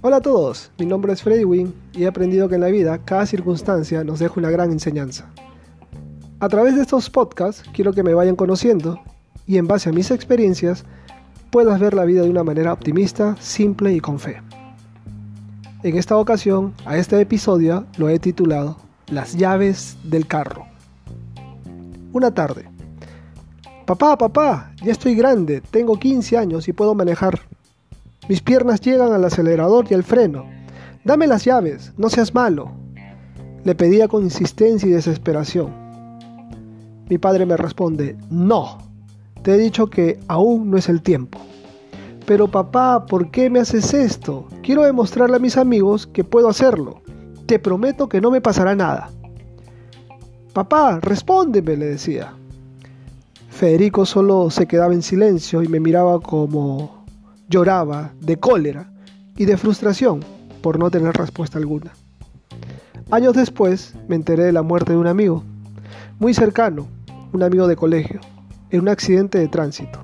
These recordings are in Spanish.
Hola a todos, mi nombre es Freddy Wynn y he aprendido que en la vida cada circunstancia nos deja una gran enseñanza. A través de estos podcasts quiero que me vayan conociendo y en base a mis experiencias puedas ver la vida de una manera optimista, simple y con fe. En esta ocasión, a este episodio lo he titulado Las llaves del carro. Una tarde. Papá, papá, ya estoy grande, tengo 15 años y puedo manejar. Mis piernas llegan al acelerador y al freno. Dame las llaves, no seas malo. Le pedía con insistencia y desesperación. Mi padre me responde, no. Te he dicho que aún no es el tiempo. Pero papá, ¿por qué me haces esto? Quiero demostrarle a mis amigos que puedo hacerlo. Te prometo que no me pasará nada. Papá, respóndeme, le decía. Federico solo se quedaba en silencio y me miraba como lloraba de cólera y de frustración por no tener respuesta alguna. Años después me enteré de la muerte de un amigo, muy cercano, un amigo de colegio en un accidente de tránsito.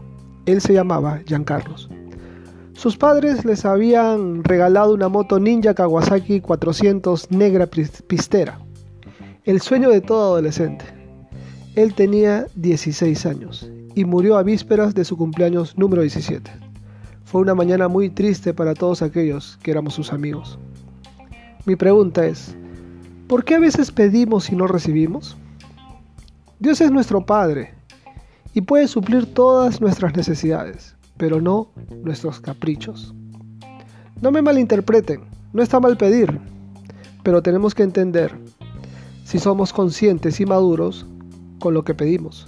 Él se llamaba Giancarlos. Sus padres les habían regalado una moto Ninja Kawasaki 400 negra pistera, el sueño de todo adolescente. Él tenía 16 años y murió a vísperas de su cumpleaños número 17. Fue una mañana muy triste para todos aquellos que éramos sus amigos. Mi pregunta es, ¿por qué a veces pedimos y no recibimos? Dios es nuestro Padre y puede suplir todas nuestras necesidades, pero no nuestros caprichos. No me malinterpreten, no está mal pedir, pero tenemos que entender si somos conscientes y maduros con lo que pedimos,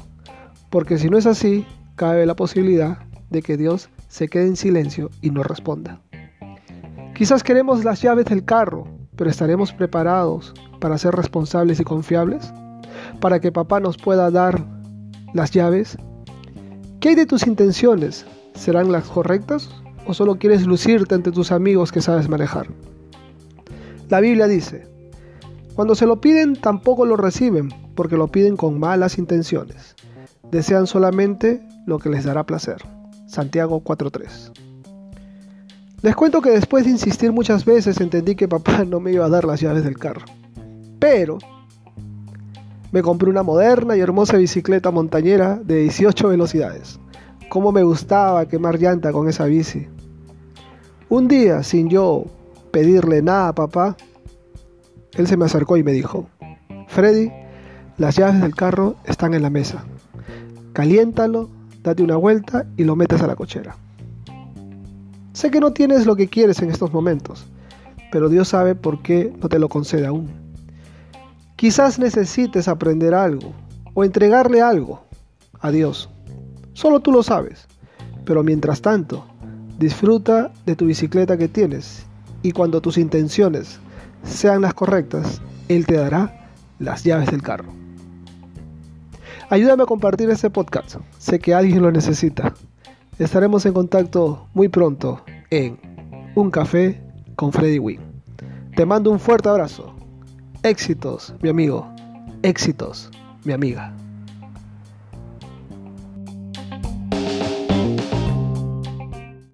porque si no es así, cabe la posibilidad de que Dios se quede en silencio y no responda. Quizás queremos las llaves del carro, pero ¿estaremos preparados para ser responsables y confiables? ¿Para que papá nos pueda dar las llaves? ¿Qué hay de tus intenciones? ¿Serán las correctas o solo quieres lucirte ante tus amigos que sabes manejar? La Biblia dice, cuando se lo piden tampoco lo reciben, porque lo piden con malas intenciones. Desean solamente lo que les dará placer. Santiago 4.3. Les cuento que después de insistir muchas veces entendí que papá no me iba a dar las llaves del carro. Pero me compré una moderna y hermosa bicicleta montañera de 18 velocidades. Cómo me gustaba quemar llanta con esa bici. Un día, sin yo pedirle nada a papá, él se me acercó y me dijo, Freddy, las llaves del carro están en la mesa. Caliéntalo, date una vuelta y lo metes a la cochera. Sé que no tienes lo que quieres en estos momentos, pero Dios sabe por qué no te lo concede aún. Quizás necesites aprender algo o entregarle algo a Dios. Solo tú lo sabes. Pero mientras tanto, disfruta de tu bicicleta que tienes y cuando tus intenciones sean las correctas, Él te dará las llaves del carro. Ayúdame a compartir este podcast. Sé que alguien lo necesita. Estaremos en contacto muy pronto en Un Café con Freddy Wynn. Te mando un fuerte abrazo. Éxitos, mi amigo. Éxitos, mi amiga.